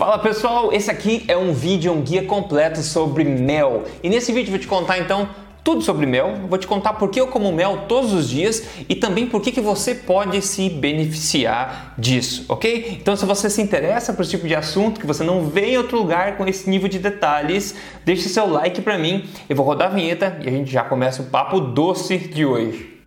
Fala pessoal, esse aqui é um vídeo, um guia completo sobre mel. E nesse vídeo eu vou te contar então tudo sobre mel, vou te contar por que eu como mel todos os dias e também por que, que você pode se beneficiar disso, ok? Então se você se interessa por esse tipo de assunto, que você não vê em outro lugar com esse nível de detalhes, deixe seu like para mim, eu vou rodar a vinheta e a gente já começa o papo doce de hoje.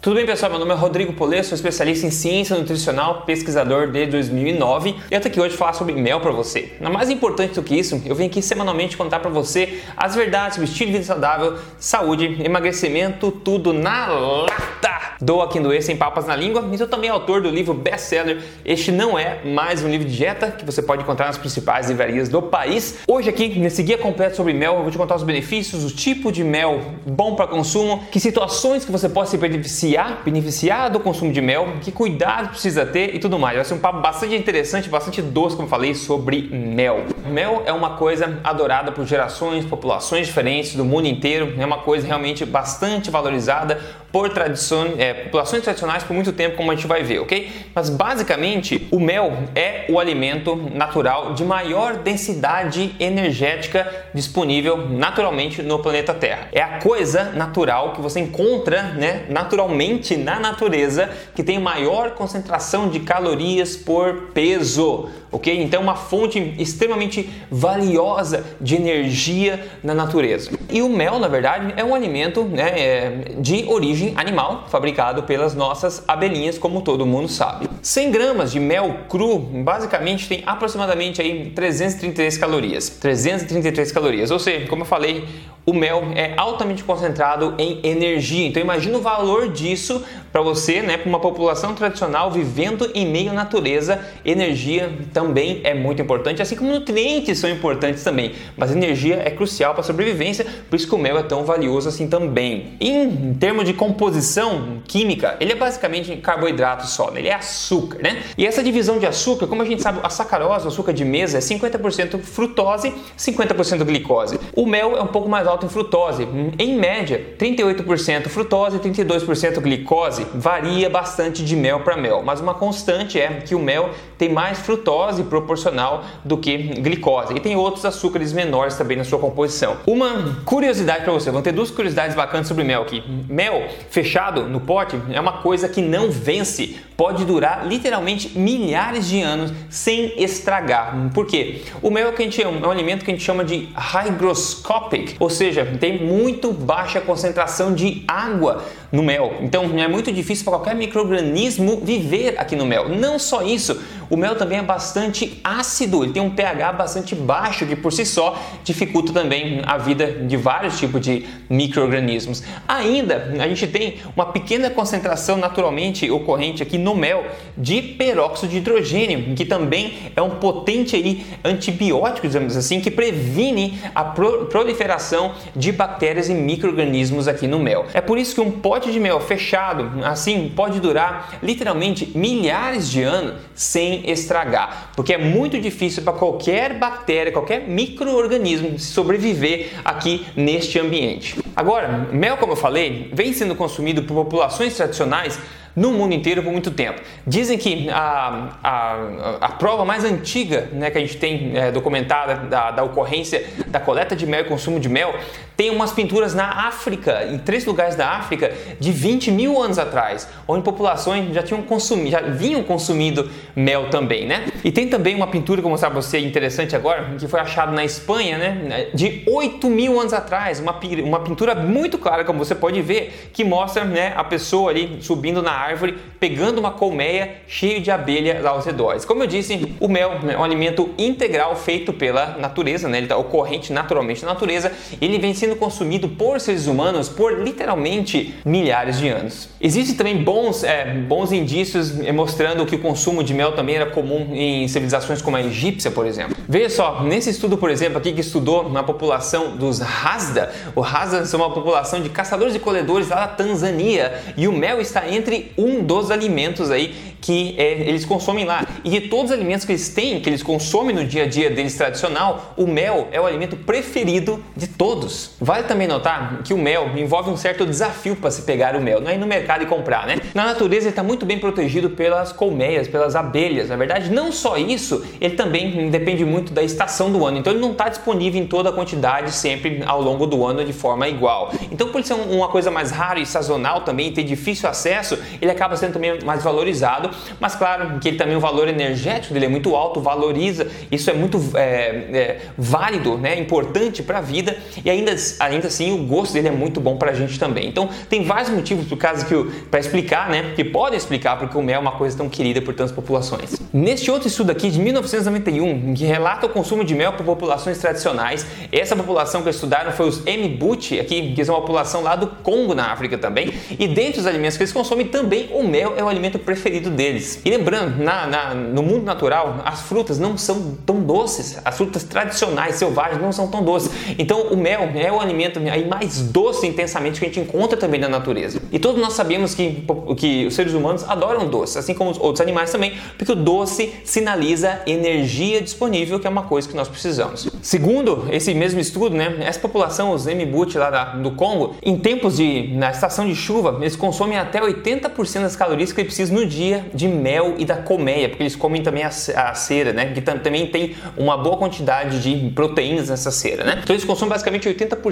Tudo bem, pessoal? Meu nome é Rodrigo Polê, sou especialista em ciência nutricional, pesquisador desde 2009 e eu tô aqui hoje falar sobre mel para você. Mas mais importante do que isso, eu venho aqui semanalmente contar para você as verdades sobre estilo de vida saudável, saúde, emagrecimento, tudo na lata. Dou aqui do E sem papas na língua, e sou também autor do livro best-seller Este Não É Mais Um Livro de Dieta, que você pode encontrar nas principais livrarias do país. Hoje aqui, nesse guia completo sobre mel, eu vou te contar os benefícios, o tipo de mel bom para consumo, que situações que você pode se beneficiar, beneficiar do consumo de mel, que cuidado precisa ter e tudo mais. Vai ser um papo bastante interessante, bastante doce, como eu falei, sobre mel. Mel é uma coisa adorada por gerações, populações diferentes do mundo inteiro, é uma coisa realmente bastante valorizada por tradição, é, populações tradicionais por muito tempo, como a gente vai ver, ok? Mas basicamente o mel é o alimento natural de maior densidade energética disponível naturalmente no planeta Terra. É a coisa natural que você encontra, né, naturalmente na natureza que tem maior concentração de calorias por peso, ok? Então uma fonte extremamente valiosa de energia na natureza. E o mel, na verdade, é um alimento né, é, de origem origem animal, fabricado pelas nossas abelhinhas, como todo mundo sabe. 100 gramas de mel cru, basicamente tem aproximadamente aí 333 calorias. 333 calorias, ou seja, como eu falei, o mel é altamente concentrado em energia. Então imagina o valor disso para você, né, para uma população tradicional vivendo em meio à natureza. Energia também é muito importante, assim como nutrientes são importantes também. Mas energia é crucial para a sobrevivência, por isso que o mel é tão valioso assim também. Em termos de composição química, ele é basicamente carboidrato só, né? ele é açúcar, né? E essa divisão de açúcar, como a gente sabe, a sacarose, o açúcar de mesa, é 50% frutose, 50% glicose. O mel é um pouco mais alto em frutose, em média, 38% frutose e 32% glicose. Varia bastante de mel para mel, mas uma constante é que o mel tem mais frutose proporcional do que glicose. E tem outros açúcares menores também na sua composição. Uma curiosidade para você, vão ter duas curiosidades bacanas sobre mel aqui. Mel fechado no pote é uma coisa que não vence, pode durar literalmente milhares de anos sem estragar. Por quê? O mel é, que a gente, é um alimento que a gente chama de hygroscopic, ou seja, tem muito baixa concentração de água no mel. Então é muito difícil para qualquer microorganismo viver aqui no mel. Não só isso, o mel também é bastante ácido, ele tem um pH bastante baixo que por si só dificulta também a vida de vários tipos de microorganismos. Ainda a gente tem uma pequena concentração naturalmente ocorrente aqui no mel de peróxido de hidrogênio, que também é um potente aí antibiótico, dizemos assim, que previne a proliferação de bactérias e microorganismos aqui no mel. É por isso que um pote de mel fechado assim pode durar literalmente milhares de anos sem estragar, porque é muito difícil para qualquer bactéria, qualquer microorganismo sobreviver aqui neste ambiente. Agora, mel, como eu falei, vem sendo consumido por populações tradicionais no mundo inteiro por muito tempo. Dizem que a, a, a prova mais antiga né, que a gente tem é, documentada da, da ocorrência da coleta de mel e consumo de mel tem umas pinturas na África, em três lugares da África, de 20 mil anos atrás, onde populações já tinham consumido, já vinham consumindo mel também, né? E tem também uma pintura que eu vou mostrar para você interessante agora, que foi achada na Espanha, né? De 8 mil anos atrás, uma, uma pintura muito clara, como você pode ver, que mostra né, a pessoa ali subindo na árvore, pegando uma colmeia cheia de abelhas aos redores. Como eu disse, o mel é um alimento integral feito pela natureza, né? Ele está ocorrente naturalmente na natureza, ele vem sendo sendo consumido por seres humanos por literalmente milhares de anos. Existem também bons, é, bons indícios mostrando que o consumo de mel também era comum em civilizações como a egípcia, por exemplo. Veja só, nesse estudo, por exemplo, aqui que estudou na população dos Hazda, o Hazda são uma população de caçadores e colhedores lá da Tanzânia e o mel está entre um dos alimentos aí que é, eles consomem lá. E de todos os alimentos que eles têm, que eles consomem no dia a dia deles tradicional, o mel é o alimento preferido de todos. Vale também notar que o mel envolve um certo desafio para se pegar o mel, não é ir no mercado e comprar, né? Na natureza ele está muito bem protegido pelas colmeias, pelas abelhas. Na verdade, não só isso, ele também depende muito da estação do ano. Então ele não está disponível em toda a quantidade sempre ao longo do ano de forma igual. Então por ser uma coisa mais rara e sazonal também, ter difícil acesso, ele acaba sendo também mais valorizado mas claro que ele também o valor energético dele é muito alto, valoriza, isso é muito é, é, válido, né, importante para a vida e ainda, ainda assim o gosto dele é muito bom para a gente também. Então tem vários motivos por causa que para explicar, né, que podem explicar porque o mel é uma coisa tão querida por tantas populações. Neste outro estudo aqui de 1991 que relata o consumo de mel por populações tradicionais, essa população que estudaram foi os Mbuti, aqui que são uma população lá do Congo na África também, e dentre os alimentos que eles consomem também o mel é o alimento preferido deles. E lembrando, na, na, no mundo natural, as frutas não são tão doces. As frutas tradicionais, selvagens, não são tão doces. Então, o mel é o alimento aí mais doce intensamente que a gente encontra também na natureza. E todos nós sabemos que, que os seres humanos adoram doce, assim como os outros animais também, porque o doce sinaliza energia disponível, que é uma coisa que nós precisamos. Segundo esse mesmo estudo, né, essa população, os Mbut lá da, do Congo, em tempos de na estação de chuva, eles consomem até 80% das calorias que eles precisam no dia de mel e da colmeia, porque eles comem também a, a cera, né? Que também tem uma boa quantidade de proteínas nessa cera, né? Então eles consomem basicamente 80%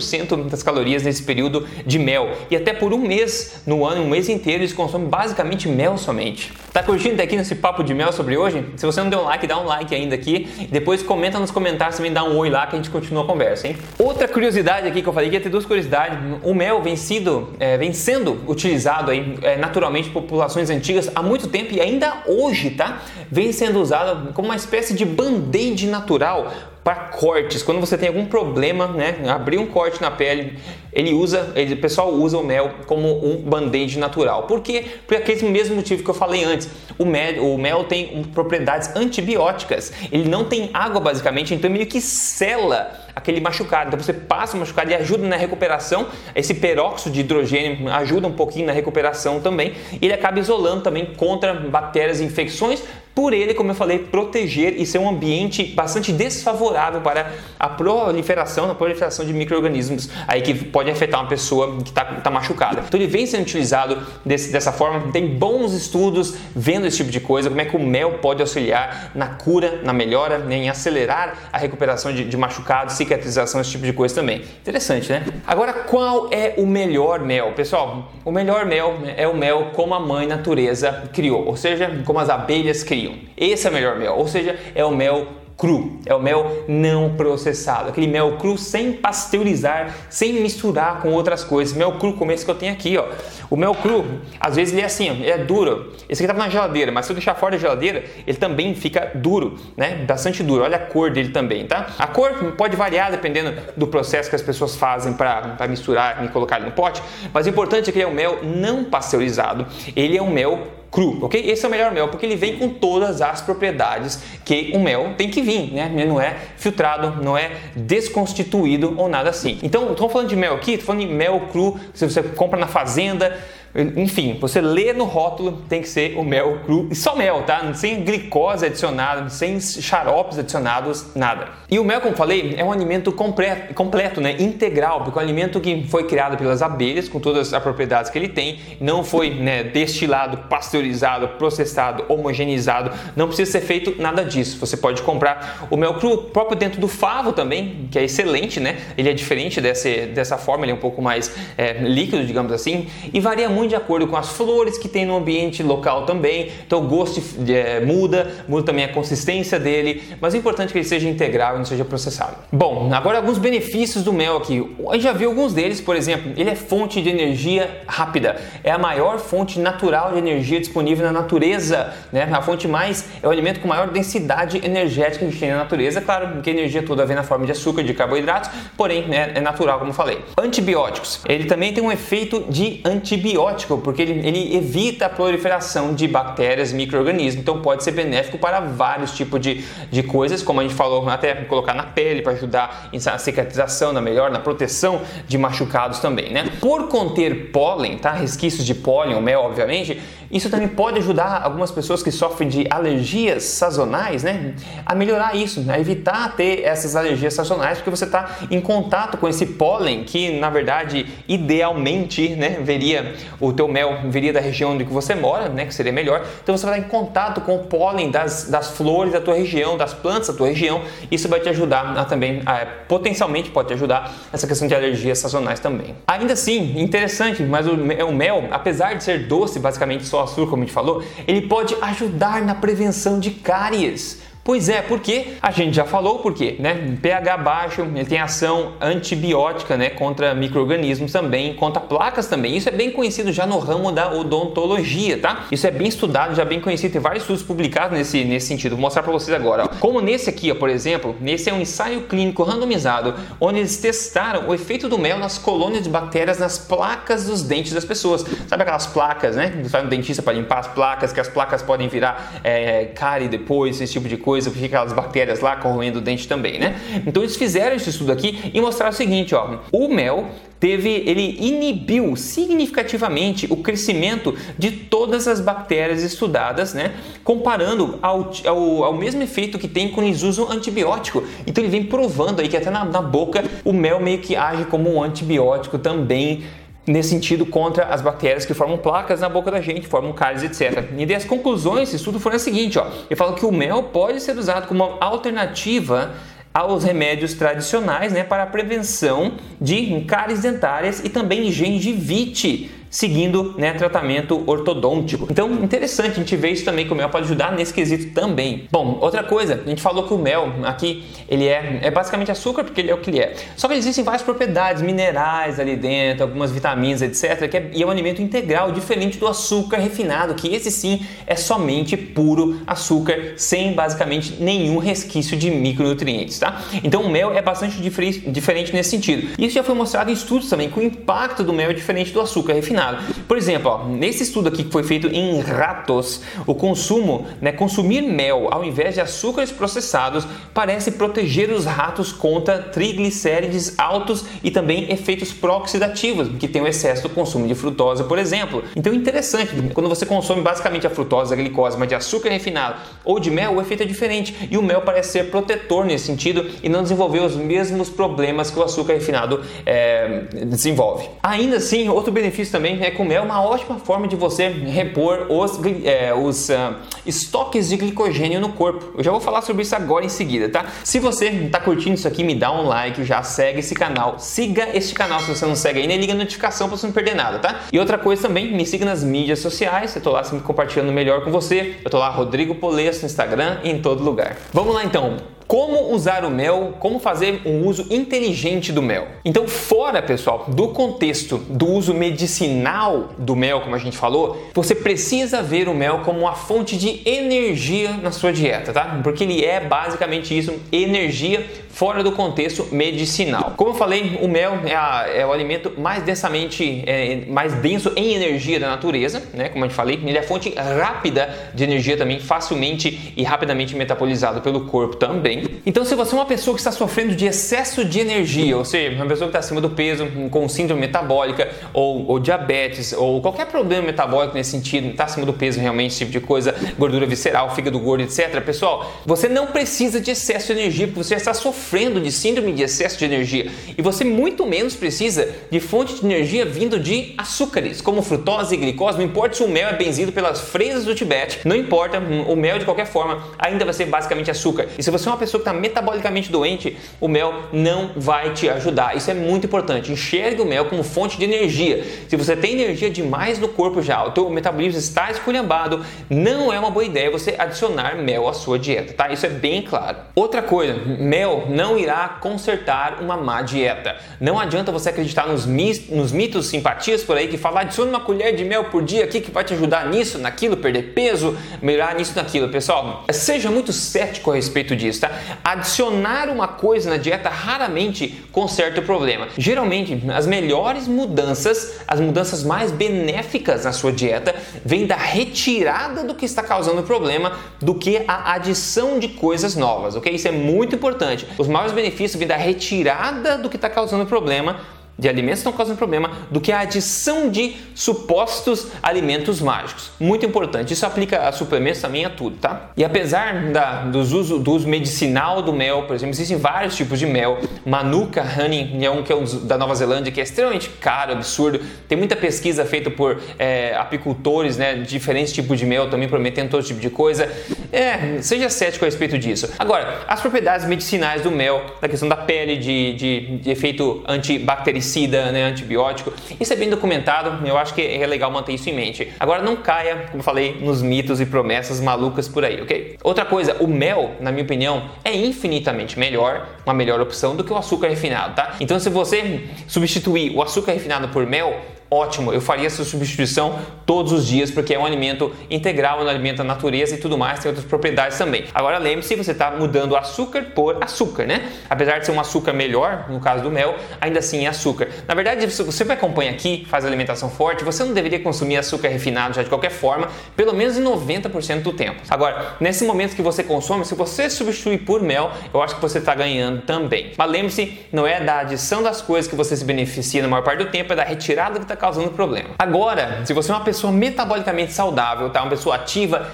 das calorias nesse período de mel. E até por um mês no ano, um mês inteiro, eles consomem basicamente mel somente. Tá curtindo aqui nesse papo de mel sobre hoje? Se você não deu um like, dá um like ainda aqui. Depois comenta nos comentários também, dá um oi lá que a gente continua a conversa, hein? Outra curiosidade aqui que eu falei que ia ter duas curiosidades. O mel vem, sido, é, vem sendo utilizado aí, é, naturalmente por populações antigas há muito tempo e ainda hoje, tá? Vem sendo usado como uma espécie de band-aid natural para cortes. Quando você tem algum problema, né, abrir um corte na pele, ele usa, ele, o pessoal usa o mel como um band-aid natural. Por quê? Por aquele mesmo motivo que eu falei antes. O mel, o mel tem propriedades antibióticas. Ele não tem água basicamente, então meio que sela aquele machucado. Então você passa o machucado e ajuda na recuperação. Esse peróxido de hidrogênio ajuda um pouquinho na recuperação também. Ele acaba isolando também contra bactérias e infecções, por ele, como eu falei, proteger e ser um ambiente bastante desfavorável para a proliferação, a proliferação de micro-organismos aí que pode afetar uma pessoa que está tá machucada. Então ele vem sendo utilizado desse, dessa forma, tem bons estudos vendo esse tipo de coisa, como é que o mel pode auxiliar na cura, na melhora, né, em acelerar a recuperação de, de machucados, cicatrização, esse tipo de coisa também. Interessante, né? Agora, qual é o melhor mel? Pessoal, o melhor mel é o mel como a mãe natureza criou, ou seja, como as abelhas criam. Esse é o melhor mel, ou seja, é o mel cru, é o mel não processado, aquele mel cru sem pasteurizar, sem misturar com outras coisas. Mel cru como esse que eu tenho aqui, ó. O mel cru, às vezes ele é assim, ele é duro. Esse aqui estava na geladeira, mas se eu deixar fora da geladeira, ele também fica duro, né? Bastante duro. Olha a cor dele também, tá? A cor pode variar dependendo do processo que as pessoas fazem para misturar e colocar ele no pote, mas o importante é que ele é um mel não pasteurizado. Ele é um mel cru, ok? Esse é o melhor mel porque ele vem com todas as propriedades que um mel tem que vir, né? Ele não é filtrado, não é desconstituído ou nada assim. Então, estou falando de mel aqui, estou falando de mel cru, se você compra na fazenda, enfim, você lê no rótulo, tem que ser o mel cru e só mel, tá? Sem glicose adicionada, sem xaropes adicionados, nada. E o mel, como falei, é um alimento completo, completo, né? Integral, porque é um alimento que foi criado pelas abelhas, com todas as propriedades que ele tem, não foi né, destilado, pasteurizado, processado, homogeneizado, não precisa ser feito nada disso. Você pode comprar o mel cru próprio dentro do favo também, que é excelente, né? Ele é diferente desse, dessa forma, ele é um pouco mais é, líquido, digamos assim, e varia muito muito de acordo com as flores que tem no ambiente local também. Então o gosto é, muda, muda também a consistência dele, mas é importante que ele seja integral e não seja processado. Bom, agora alguns benefícios do mel aqui. Gente já viu alguns deles, por exemplo, ele é fonte de energia rápida, é a maior fonte natural de energia disponível na natureza, né? A fonte mais é o alimento com maior densidade energética que a gente tem na natureza, claro que a energia toda vem na forma de açúcar, de carboidratos, porém né, é natural, como falei. Antibióticos, ele também tem um efeito de antibiótico, porque ele, ele evita a proliferação de bactérias, micro-organismos, então pode ser benéfico para vários tipos de, de coisas, como a gente falou, até colocar na pele para ajudar na cicatrização, na melhor, na proteção de machucados também, né? Por conter pólen, tá? Resquícios de pólen, o mel, obviamente, isso também pode ajudar algumas pessoas que sofrem de alergias sazonais, né? A melhorar isso, a evitar ter essas alergias sazonais, porque você está em contato com esse pólen que, na verdade, idealmente, né, veria o teu mel viria da região onde você mora, né, que seria melhor. Então você vai estar em contato com o pólen das, das flores da tua região, das plantas da tua região. Isso vai te ajudar a também, a, potencialmente pode te ajudar nessa questão de alergias sazonais também. Ainda assim, interessante, mas o, o mel, apesar de ser doce, basicamente só açúcar, como a gente falou, ele pode ajudar na prevenção de cáries. Pois é, porque a gente já falou por quê, né? pH baixo, ele tem ação antibiótica, né, contra microrganismos também, contra placas também. Isso é bem conhecido já no ramo da odontologia, tá? Isso é bem estudado, já bem conhecido, tem vários estudos publicados nesse, nesse sentido. Vou mostrar para vocês agora. Ó. Como nesse aqui, ó, por exemplo, nesse é um ensaio clínico randomizado, onde eles testaram o efeito do mel nas colônias de bactérias nas placas dos dentes das pessoas. Sabe aquelas placas, né? Vai no dentista para limpar as placas, que as placas podem virar é, cárie depois, esse tipo de coisa coisa, aquelas bactérias lá corroendo o dente também, né? Então eles fizeram esse estudo aqui e mostraram o seguinte, ó, o mel teve, ele inibiu significativamente o crescimento de todas as bactérias estudadas, né? Comparando ao, ao, ao mesmo efeito que tem quando eles usam antibiótico. Então ele vem provando aí que até na, na boca o mel meio que age como um antibiótico também nesse sentido contra as bactérias que formam placas na boca da gente, formam cáries, etc. E as conclusões desse estudo foram as seguintes, ó. Ele fala que o mel pode ser usado como uma alternativa aos remédios tradicionais, né, para a prevenção de cáries dentárias e também gengivite seguindo né, tratamento ortodôntico. Então, interessante, a gente vê isso também que o mel pode ajudar nesse quesito também. Bom, outra coisa, a gente falou que o mel aqui, ele é, é basicamente açúcar porque ele é o que ele é. Só que existem várias propriedades minerais ali dentro, algumas vitaminas, etc, que é, e é um alimento integral, diferente do açúcar refinado, que esse sim é somente puro açúcar, sem basicamente nenhum resquício de micronutrientes, tá? Então, o mel é bastante diferente nesse sentido. Isso já foi mostrado em estudos também, que o impacto do mel é diferente do açúcar refinado refinado. Por exemplo, ó, nesse estudo aqui que foi feito em ratos, o consumo, né, consumir mel ao invés de açúcares processados parece proteger os ratos contra triglicérides altos e também efeitos pró-oxidativos, que tem o excesso do consumo de frutose, por exemplo. Então, interessante, quando você consome basicamente a frutose, a glicose, mas de açúcar refinado ou de mel, o efeito é diferente e o mel parece ser protetor nesse sentido e não desenvolver os mesmos problemas que o açúcar refinado é, desenvolve. Ainda assim, outro benefício também também é comer é uma ótima forma de você repor os, é, os uh, estoques de glicogênio no corpo. Eu já vou falar sobre isso agora em seguida, tá? Se você está curtindo isso aqui, me dá um like, já segue esse canal. Siga este canal se você não segue ainda e liga a notificação para você não perder nada, tá? E outra coisa também, me siga nas mídias sociais, eu tô lá sempre compartilhando melhor com você. Eu tô lá, Rodrigo Polesso no Instagram e em todo lugar. Vamos lá então. Como usar o mel, como fazer um uso inteligente do mel. Então, fora, pessoal, do contexto do uso medicinal do mel, como a gente falou, você precisa ver o mel como uma fonte de energia na sua dieta, tá? Porque ele é basicamente isso, energia fora do contexto medicinal. Como eu falei, o mel é, a, é o alimento mais densamente, é, mais denso em energia da natureza, né? Como eu falei, ele é fonte rápida de energia também, facilmente e rapidamente metabolizado pelo corpo também. Então, se você é uma pessoa que está sofrendo de excesso de energia, ou seja, uma pessoa que está acima do peso, com síndrome metabólica, ou, ou diabetes, ou qualquer problema metabólico nesse sentido, está acima do peso realmente, esse tipo de coisa, gordura visceral, fígado gordo, etc. Pessoal, você não precisa de excesso de energia, porque você está sofrendo sofrendo de síndrome de excesso de energia e você muito menos precisa de fonte de energia vindo de açúcares, como frutose e glicose, não importa se o mel é benzido pelas fresas do Tibete, não importa, o mel de qualquer forma ainda vai ser basicamente açúcar. E se você é uma pessoa que está metabolicamente doente, o mel não vai te ajudar. Isso é muito importante. Enxergue o mel como fonte de energia. Se você tem energia demais no corpo já, o teu metabolismo está esculhambado, não é uma boa ideia você adicionar mel à sua dieta, tá? Isso é bem claro. Outra coisa, mel não irá consertar uma má dieta. Não adianta você acreditar nos, nos mitos, simpatias por aí que falam adicione uma colher de mel por dia aqui que vai te ajudar nisso, naquilo, perder peso, melhorar nisso, naquilo. Pessoal, seja muito cético a respeito disso, tá? Adicionar uma coisa na dieta raramente conserta o problema. Geralmente, as melhores mudanças, as mudanças mais benéficas na sua dieta, vêm da retirada do que está causando o problema do que a adição de coisas novas, ok? Isso é muito importante. Os maiores benefícios vêm da retirada do que está causando o problema de alimentos estão causando problema do que a adição de supostos alimentos mágicos. Muito importante. Isso aplica a suplementos também a tudo, tá? E apesar da, dos uso, do uso medicinal do mel, por exemplo, existem vários tipos de mel. Manuka Honey é um que é um da Nova Zelândia que é extremamente caro, absurdo. Tem muita pesquisa feita por é, apicultores, né? Diferentes tipos de mel também prometendo todo tipo de coisa. É, seja cético a respeito disso. Agora, as propriedades medicinais do mel, da questão da pele, de, de, de efeito antibactericida pesticida, né, antibiótico. Isso é bem documentado, eu acho que é legal manter isso em mente. Agora não caia, como falei, nos mitos e promessas malucas por aí, ok? Outra coisa, o mel, na minha opinião, é infinitamente melhor, uma melhor opção do que o açúcar refinado, tá? Então se você substituir o açúcar refinado por mel, ótimo, eu faria essa substituição todos os dias porque é um alimento integral, é um alimento da natureza e tudo mais, tem outras propriedades também. Agora lembre-se, você está mudando açúcar por açúcar, né? Apesar de ser um açúcar melhor, no caso do mel, ainda assim é açúcar. Na verdade, se você me acompanha aqui, faz alimentação forte, você não deveria consumir açúcar refinado já de qualquer forma, pelo menos em 90% do tempo. Agora, nesse momento que você consome, se você substituir por mel, eu acho que você está ganhando também. Mas lembre-se, não é da adição das coisas que você se beneficia na maior parte do tempo, é da retirada que está causando problema. Agora, se você é uma pessoa metabolicamente saudável, tá? uma pessoa ativa,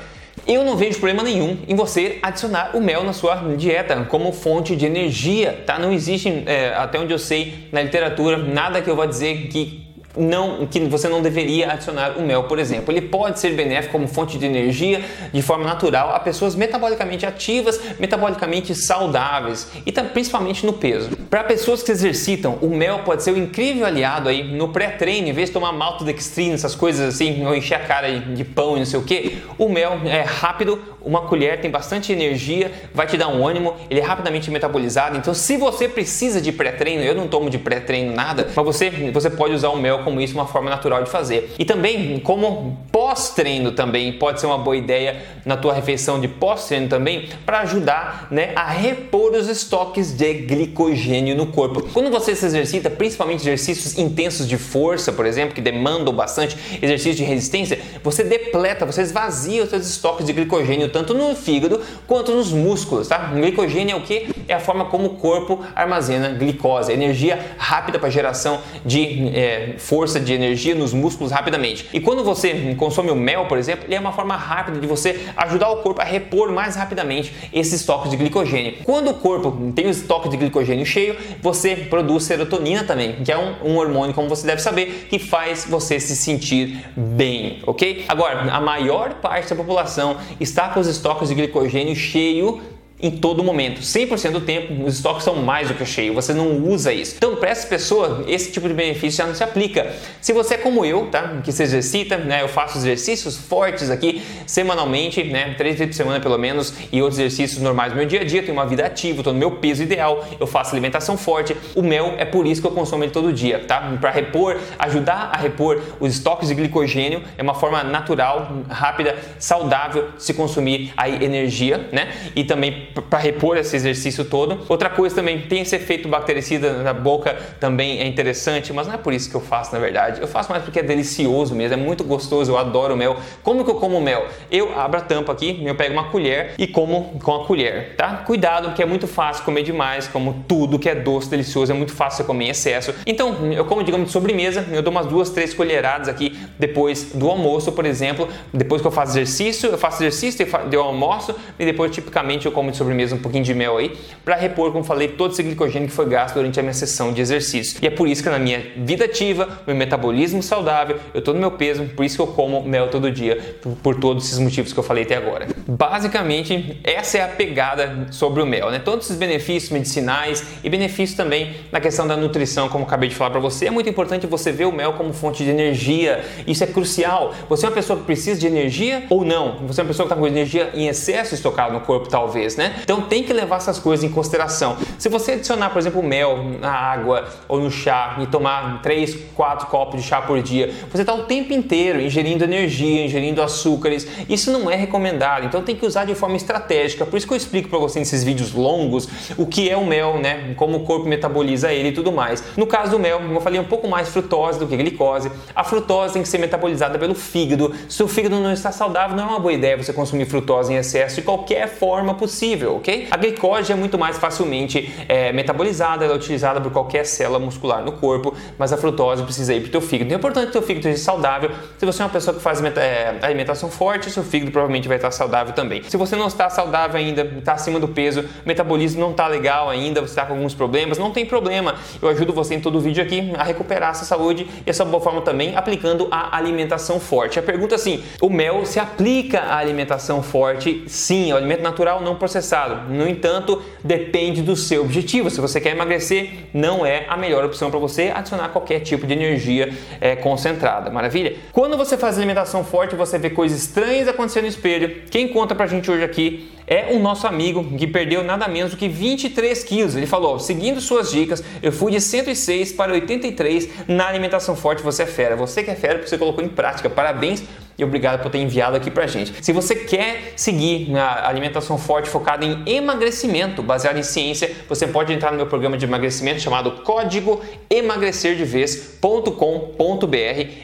eu não vejo problema nenhum em você adicionar o mel na sua dieta como fonte de energia, tá? Não existe, é, até onde eu sei, na literatura, nada que eu vá dizer que não, que você não deveria adicionar o mel, por exemplo. Ele pode ser benéfico como fonte de energia de forma natural a pessoas metabolicamente ativas, metabolicamente saudáveis e principalmente no peso. Para pessoas que exercitam, o mel pode ser um incrível aliado aí no pré-treino, em vez de tomar maltodextrina, essas coisas assim, ou encher a cara de pão e não sei o que, o mel é rápido, uma colher tem bastante energia, vai te dar um ânimo, ele é rapidamente metabolizado. Então, se você precisa de pré-treino, eu não tomo de pré-treino nada, mas você, você pode usar o mel como isso uma forma natural de fazer. E também, como pós-treino também pode ser uma boa ideia na tua refeição de pós-treino também para ajudar, né, a repor os estoques de glicogênio no corpo. Quando você se exercita, principalmente exercícios intensos de força, por exemplo, que demandam bastante exercício de resistência, você depleta, você esvazia os seus estoques de glicogênio tanto no fígado quanto nos músculos, tá? O glicogênio é o que? É a forma como o corpo armazena glicose, energia rápida para geração de é, força, de energia nos músculos rapidamente. E quando você consome o mel, por exemplo, ele é uma forma rápida de você ajudar o corpo a repor mais rapidamente esses estoques de glicogênio. Quando o corpo tem o estoque de glicogênio cheio, você produz serotonina também, que é um, um hormônio, como você deve saber, que faz você se sentir bem, ok? Agora, a maior parte da população está com estoques de glicogênio cheio em todo momento. 100% do tempo, os estoques são mais do que cheios, você não usa isso. Então, para essa pessoa, esse tipo de benefício já não se aplica. Se você é como eu, tá? Que se exercita, né? Eu faço exercícios fortes aqui semanalmente, né? Três vezes por semana pelo menos, e outros exercícios normais no meu dia a dia. Tenho uma vida ativa, estou no meu peso ideal, eu faço alimentação forte. O mel é por isso que eu consumo ele todo dia, tá? Para repor, ajudar a repor os estoques de glicogênio, é uma forma natural, rápida, saudável se consumir aí energia, né? E também para repor esse exercício todo. Outra coisa também, tem esse efeito bactericida na boca, também é interessante, mas não é por isso que eu faço, na verdade. Eu faço mais porque é delicioso mesmo, é muito gostoso, eu adoro mel. Como que eu como mel? Eu abro a tampa aqui, eu pego uma colher e como com a colher, tá? Cuidado, porque é muito fácil comer demais, como tudo que é doce, delicioso, é muito fácil você comer em excesso. Então, eu como, digamos, de sobremesa, eu dou umas duas, três colheradas aqui depois do almoço, por exemplo. Depois que eu faço exercício, eu faço exercício, eu almoço e depois, tipicamente, eu como de sobremesa um pouquinho de mel aí para repor, como falei, todo esse glicogênio que foi gasto durante a minha sessão de exercício. E é por isso que na minha vida ativa, meu metabolismo saudável, eu tô no meu peso, por isso que eu como mel todo dia, por, por todos esses motivos que eu falei até agora. Basicamente, essa é a pegada sobre o mel, né? Todos esses benefícios medicinais e benefícios também na questão da nutrição, como acabei de falar para você. É muito importante você ver o mel como fonte de energia. Isso é crucial. Você é uma pessoa que precisa de energia ou não? Você é uma pessoa que está com energia em excesso estocada no corpo, talvez, né? Então tem que levar essas coisas em consideração. Se você adicionar, por exemplo, mel na água ou no chá e tomar 3, 4 copos de chá por dia, você está o tempo inteiro ingerindo energia, ingerindo açúcares. Isso não é recomendado. Então tem que usar de forma estratégica. Por isso que eu explico para você nesses vídeos longos o que é o mel, né? Como o corpo metaboliza ele e tudo mais. No caso do mel, como eu falei, é um pouco mais frutose do que glicose. A frutose tem que ser metabolizada pelo fígado. Se o fígado não está saudável, não é uma boa ideia você consumir frutose em excesso de qualquer forma possível, ok? A glicose é muito mais facilmente é, metabolizada, ela é utilizada por qualquer célula muscular no corpo, mas a frutose precisa ir para o teu fígado. Então é importante que o teu fígado esteja saudável. Se você é uma pessoa que faz é, alimentação forte, seu fígado provavelmente vai estar saudável também. Se você não está saudável ainda, está acima do peso, o metabolismo não está legal ainda, você está com alguns problemas, não tem problema. Eu ajudo você em todo o vídeo aqui a recuperar essa saúde e essa boa forma também aplicando a alimentação forte. A pergunta é assim: o mel se aplica à alimentação forte? Sim, é um alimento natural não processado. No entanto, depende do seu objetivo. Se você quer emagrecer, não é a melhor opção para você adicionar qualquer tipo de energia é, concentrada. Maravilha? Quando você faz alimentação forte, você vê coisas estranhas acontecendo no espelho. Quem conta pra gente hoje aqui é o nosso amigo que perdeu nada menos do que 23 quilos. Ele falou: seguindo suas dicas, eu fui de 106 para 83 na alimentação forte. Você é fera. Você que é fera porque você colocou em prática. Parabéns e obrigado por ter enviado aqui pra gente. Se você quer seguir na alimentação forte focada em emagrecimento, baseado em ciência, você pode entrar no meu programa de emagrecimento chamado Código emagrecerdevez.com.br.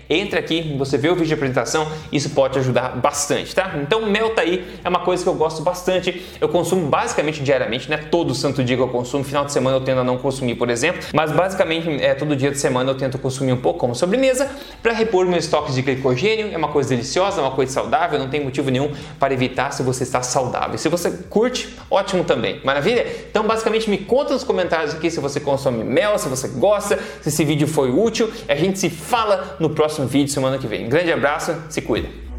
Entre aqui, você vê o vídeo de apresentação, isso pode ajudar bastante, tá? Então, mel tá aí, é uma coisa que eu gosto bastante. Eu consumo basicamente diariamente, né? Todo santo dia que eu consumo, final de semana eu tento a não consumir, por exemplo, mas basicamente é todo dia de semana eu tento consumir um pouco como sobremesa para repor meus estoques de glicogênio. É uma coisa deliciosa, uma coisa saudável, não tem motivo nenhum para evitar se você está saudável. Se você curte, ótimo também. Maravilha? Então, basicamente, me conta nos comentários aqui se você consome mel, se você gosta, se esse vídeo foi útil. A gente se fala no próximo vídeo semana que vem. grande abraço, se cuida.